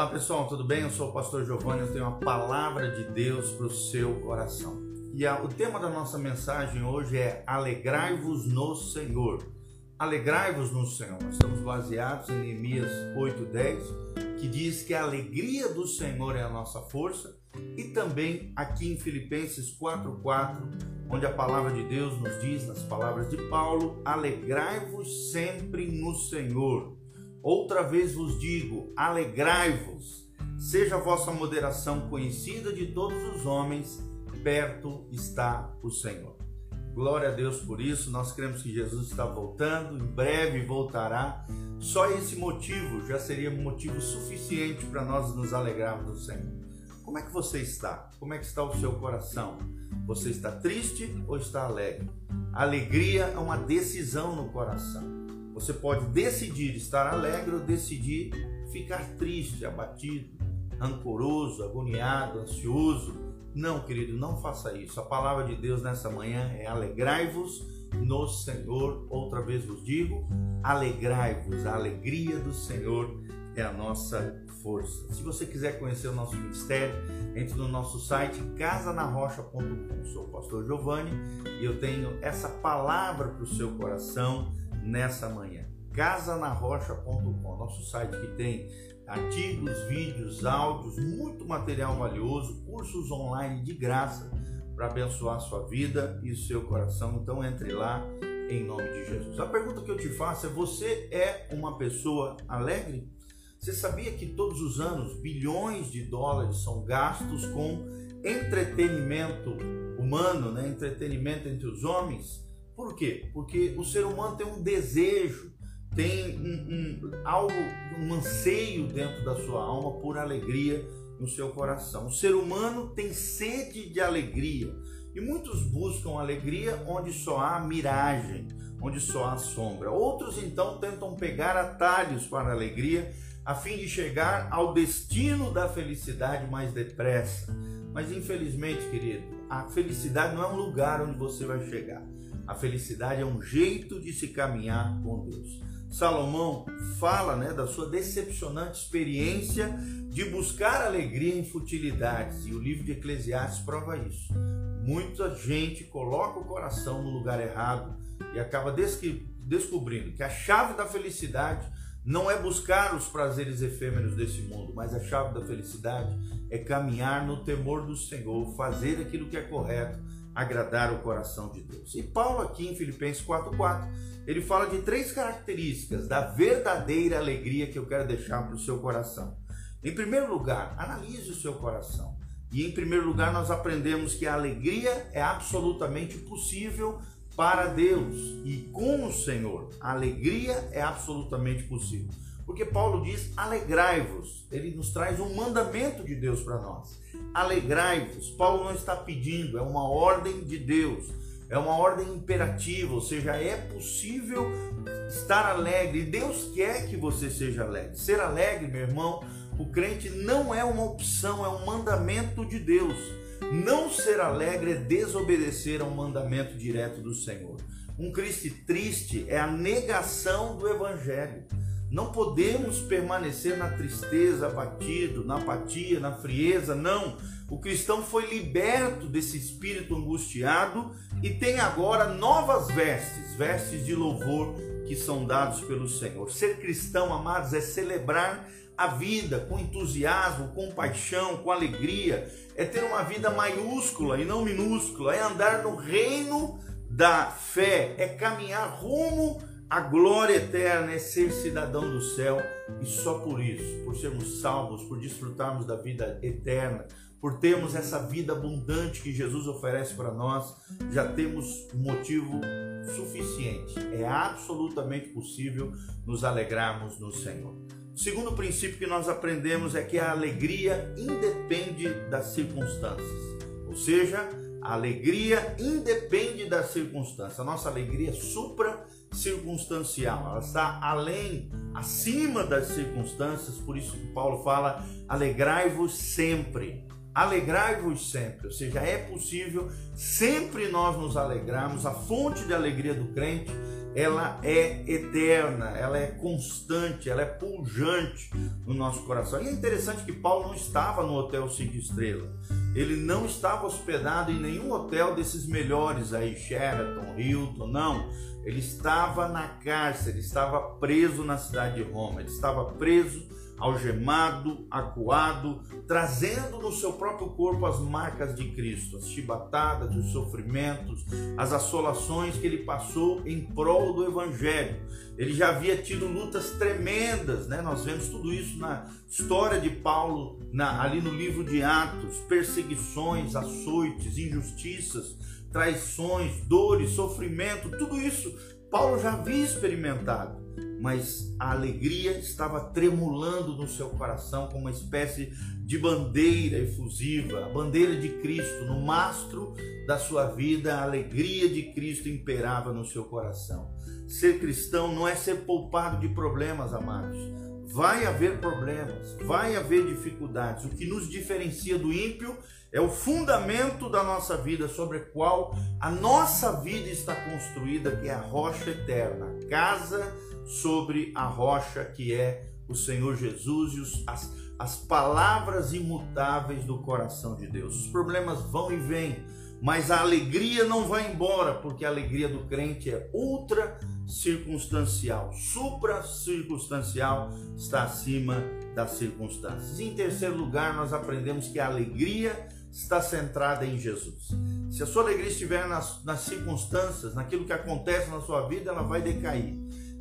Olá pessoal, tudo bem? Eu sou o pastor Giovanni, eu tenho uma palavra de Deus para o seu coração. E a, o tema da nossa mensagem hoje é Alegrai-vos no Senhor. Alegrai-vos no Senhor. Nós estamos baseados em Neemias 8:10, que diz que a alegria do Senhor é a nossa força, e também aqui em Filipenses 4:4, onde a palavra de Deus nos diz nas palavras de Paulo: Alegrai-vos sempre no Senhor. Outra vez vos digo: alegrai-vos, seja a vossa moderação conhecida de todos os homens, perto está o Senhor. Glória a Deus por isso, nós cremos que Jesus está voltando, em breve voltará. Só esse motivo já seria motivo suficiente para nós nos alegrarmos do Senhor. Como é que você está? Como é que está o seu coração? Você está triste ou está alegre? Alegria é uma decisão no coração. Você pode decidir estar alegre ou decidir ficar triste, abatido, rancoroso, agoniado, ansioso. Não, querido, não faça isso. A palavra de Deus nessa manhã é alegrai-vos no Senhor. Outra vez vos digo, alegrai-vos. A alegria do Senhor é a nossa força. Se você quiser conhecer o nosso ministério, entre no nosso site casanarrocha.com. Sou o pastor Giovanni e eu tenho essa palavra para o seu coração nessa manhã. Casanarrocha.com, nosso site que tem artigos, vídeos, áudios, muito material valioso, cursos online de graça para abençoar sua vida e o seu coração. Então entre lá em nome de Jesus. A pergunta que eu te faço é: você é uma pessoa alegre? Você sabia que todos os anos bilhões de dólares são gastos com entretenimento humano, né? entretenimento entre os homens? Por quê? Porque o ser humano tem um desejo, tem um, um, algo, um anseio dentro da sua alma por alegria no seu coração. O ser humano tem sede de alegria e muitos buscam alegria onde só há miragem, onde só há sombra. Outros então tentam pegar atalhos para a alegria a fim de chegar ao destino da felicidade mais depressa. Mas infelizmente, querido, a felicidade não é um lugar onde você vai chegar. A felicidade é um jeito de se caminhar com Deus. Salomão fala né, da sua decepcionante experiência de buscar alegria em futilidades, e o livro de Eclesiastes prova isso. Muita gente coloca o coração no lugar errado e acaba descobrindo que a chave da felicidade não é buscar os prazeres efêmeros desse mundo, mas a chave da felicidade é caminhar no temor do Senhor, fazer aquilo que é correto agradar o coração de Deus. E Paulo aqui em Filipenses 4:4, ele fala de três características da verdadeira alegria que eu quero deixar para o seu coração. Em primeiro lugar, analise o seu coração. E em primeiro lugar, nós aprendemos que a alegria é absolutamente possível para Deus e com o Senhor. A alegria é absolutamente possível. Porque Paulo diz: alegrai-vos. Ele nos traz um mandamento de Deus para nós. Alegrai-vos. Paulo não está pedindo, é uma ordem de Deus. É uma ordem imperativa, ou seja, é possível estar alegre. Deus quer que você seja alegre. Ser alegre, meu irmão, o crente não é uma opção, é um mandamento de Deus. Não ser alegre é desobedecer a um mandamento direto do Senhor. Um Cristo triste é a negação do Evangelho. Não podemos permanecer na tristeza, abatido, na apatia, na frieza, não. O cristão foi liberto desse espírito angustiado e tem agora novas vestes, vestes de louvor que são dados pelo Senhor. Ser cristão, amados, é celebrar a vida com entusiasmo, com paixão, com alegria, é ter uma vida maiúscula e não minúscula, é andar no reino da fé, é caminhar rumo a glória eterna é ser cidadão do céu e só por isso, por sermos salvos, por desfrutarmos da vida eterna, por termos essa vida abundante que Jesus oferece para nós, já temos motivo suficiente. É absolutamente possível nos alegrarmos no Senhor. O segundo princípio que nós aprendemos é que a alegria independe das circunstâncias, ou seja, a alegria independe das circunstâncias. A nossa alegria supra circunstancial, ela está além, acima das circunstâncias, por isso que Paulo fala: alegrai-vos sempre. Alegrai-vos sempre, ou seja, é possível sempre nós nos alegrarmos. A fonte de alegria do crente ela é eterna, ela é constante, ela é pujante no nosso coração. E é interessante que Paulo não estava no hotel cinco estrelas. Ele não estava hospedado em nenhum hotel desses melhores aí, Sheraton, Hilton, não. Ele estava na cárcere, estava preso na cidade de Roma, ele estava preso algemado, acuado, trazendo no seu próprio corpo as marcas de Cristo, as chibatadas, os sofrimentos, as assolações que ele passou em prol do Evangelho. Ele já havia tido lutas tremendas, né? Nós vemos tudo isso na história de Paulo, na, ali no livro de Atos: perseguições, açoites, injustiças, traições, dores, sofrimento, tudo isso Paulo já havia experimentado mas a alegria estava tremulando no seu coração como uma espécie de bandeira efusiva, a bandeira de Cristo no mastro da sua vida, a alegria de Cristo imperava no seu coração. Ser cristão não é ser poupado de problemas, amados. Vai haver problemas, vai haver dificuldades. O que nos diferencia do ímpio é o fundamento da nossa vida sobre o qual a nossa vida está construída, que é a rocha eterna, a casa sobre a rocha que é o Senhor Jesus e os, as, as palavras imutáveis do coração de Deus. Os problemas vão e vêm, mas a alegria não vai embora, porque a alegria do crente é ultra circunstancial, supra circunstancial, está acima das circunstâncias. Em terceiro lugar, nós aprendemos que a alegria está centrada em Jesus. Se a sua alegria estiver nas, nas circunstâncias, naquilo que acontece na sua vida, ela vai decair.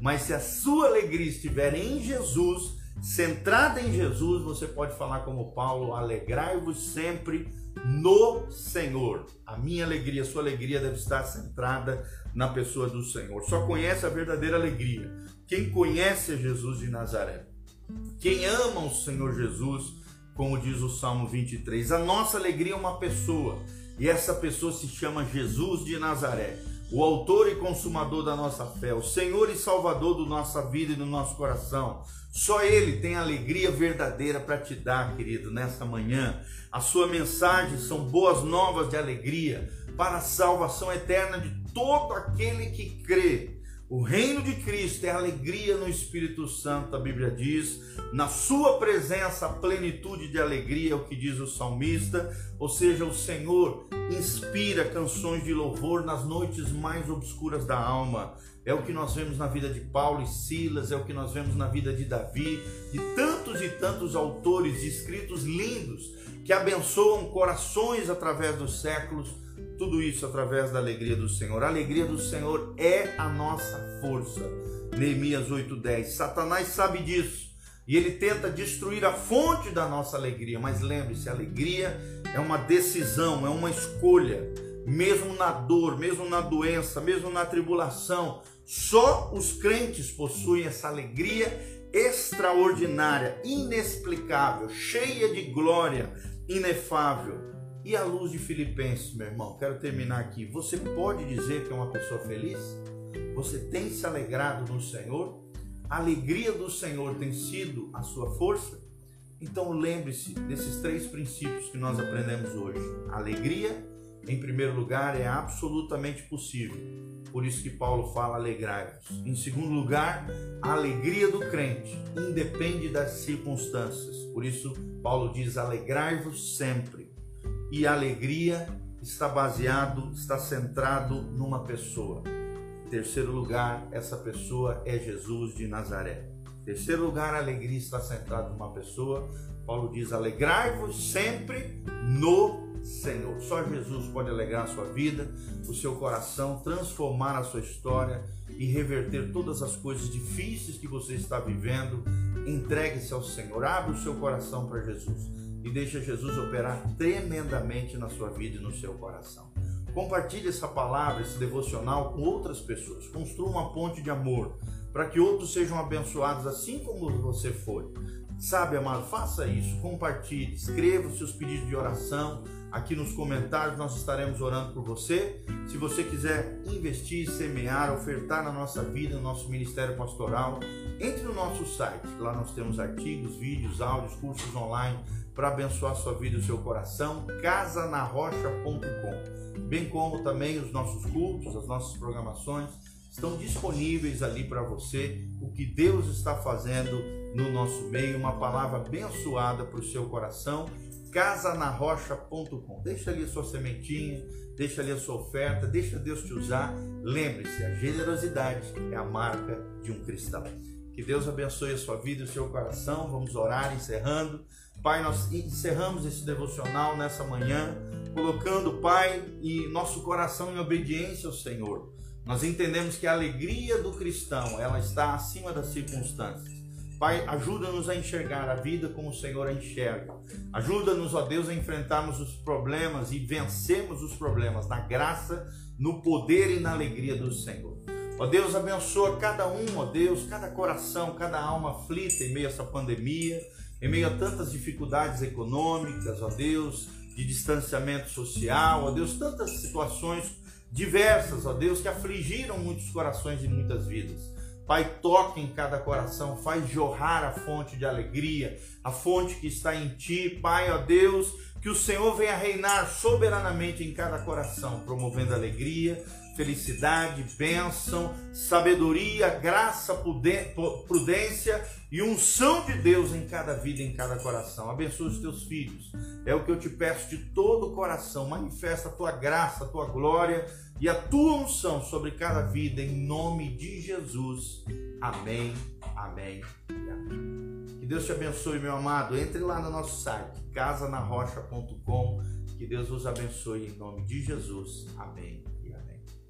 Mas se a sua alegria estiver em Jesus, centrada em Jesus, você pode falar como Paulo: alegrai-vos sempre no Senhor. A minha alegria, a sua alegria deve estar centrada na pessoa do Senhor. Só conhece a verdadeira alegria quem conhece Jesus de Nazaré. Quem ama o Senhor Jesus, como diz o Salmo 23. A nossa alegria é uma pessoa, e essa pessoa se chama Jesus de Nazaré o autor e consumador da nossa fé, o Senhor e Salvador da nossa vida e do nosso coração. Só Ele tem alegria verdadeira para te dar, querido, nesta manhã. A sua mensagem são boas novas de alegria para a salvação eterna de todo aquele que crê. O reino de Cristo é alegria no Espírito Santo, a Bíblia diz. Na sua presença, plenitude de alegria, é o que diz o salmista. Ou seja, o Senhor inspira canções de louvor nas noites mais obscuras da alma. É o que nós vemos na vida de Paulo e Silas, é o que nós vemos na vida de Davi, de tantos e tantos autores de escritos lindos que abençoam corações através dos séculos tudo isso através da alegria do Senhor. A alegria do Senhor é a nossa força. Neemias 8:10. Satanás sabe disso. E ele tenta destruir a fonte da nossa alegria, mas lembre-se, a alegria é uma decisão, é uma escolha. Mesmo na dor, mesmo na doença, mesmo na tribulação, só os crentes possuem essa alegria extraordinária, inexplicável, cheia de glória, inefável. E a luz de Filipenses, meu irmão, quero terminar aqui. Você pode dizer que é uma pessoa feliz? Você tem se alegrado no Senhor? A alegria do Senhor tem sido a sua força? Então lembre-se desses três princípios que nós aprendemos hoje. Alegria, em primeiro lugar, é absolutamente possível. Por isso que Paulo fala alegrai-vos. Em segundo lugar, a alegria do crente independe das circunstâncias. Por isso Paulo diz alegrai-vos sempre e a alegria está baseado, está centrado numa pessoa. Terceiro lugar, essa pessoa é Jesus de Nazaré. Terceiro lugar, a alegria está centrada numa pessoa. Paulo diz: alegrai-vos sempre no Senhor. Só Jesus pode alegrar a sua vida, o seu coração, transformar a sua história e reverter todas as coisas difíceis que você está vivendo. Entregue-se ao Senhor, abre o seu coração para Jesus e deixa Jesus operar tremendamente na sua vida e no seu coração. Compartilhe essa palavra, esse devocional com outras pessoas. Construa uma ponte de amor para que outros sejam abençoados assim como você foi. Sabe, amado, faça isso, compartilhe, escreva os seus pedidos de oração aqui nos comentários, nós estaremos orando por você. Se você quiser investir, semear, ofertar na nossa vida, no nosso ministério pastoral, entre no nosso site. Lá nós temos artigos, vídeos, áudios, cursos online para abençoar sua vida e o seu coração, casanarrocha.com, bem como também os nossos cultos, as nossas programações estão disponíveis ali para você o que Deus está fazendo no nosso meio, uma palavra abençoada para o seu coração. Casanarrocha.com. Deixa ali a sua sementinha, deixa ali a sua oferta, deixa Deus te usar. Lembre-se, a generosidade é a marca de um cristão. Que Deus abençoe a sua vida e o seu coração. Vamos orar encerrando. Pai, nós encerramos esse devocional nessa manhã, colocando, Pai, e nosso coração em obediência ao Senhor. Nós entendemos que a alegria do cristão, ela está acima das circunstâncias. Pai, ajuda-nos a enxergar a vida como o Senhor a enxerga. Ajuda-nos, ó Deus, a enfrentarmos os problemas e vencermos os problemas na graça, no poder e na alegria do Senhor. Ó Deus, abençoa cada um, ó Deus, cada coração, cada alma aflita em meio a essa pandemia, em meio a tantas dificuldades econômicas, ó Deus, de distanciamento social, ó Deus, tantas situações diversas, ó Deus, que afligiram muitos corações e muitas vidas. Pai, toque em cada coração, faz jorrar a fonte de alegria, a fonte que está em ti, Pai, ó Deus, que o Senhor venha reinar soberanamente em cada coração, promovendo alegria, felicidade, bênção, sabedoria, graça, prudência e unção de Deus em cada vida, em cada coração. Abençoa os teus filhos. É o que eu te peço de todo o coração. Manifesta a tua graça, a tua glória e a tua unção sobre cada vida, em nome de Jesus. Amém, amém e amém. Que Deus te abençoe, meu amado. Entre lá no nosso site, casanarrocha.com. Que Deus vos abençoe em nome de Jesus. Amém.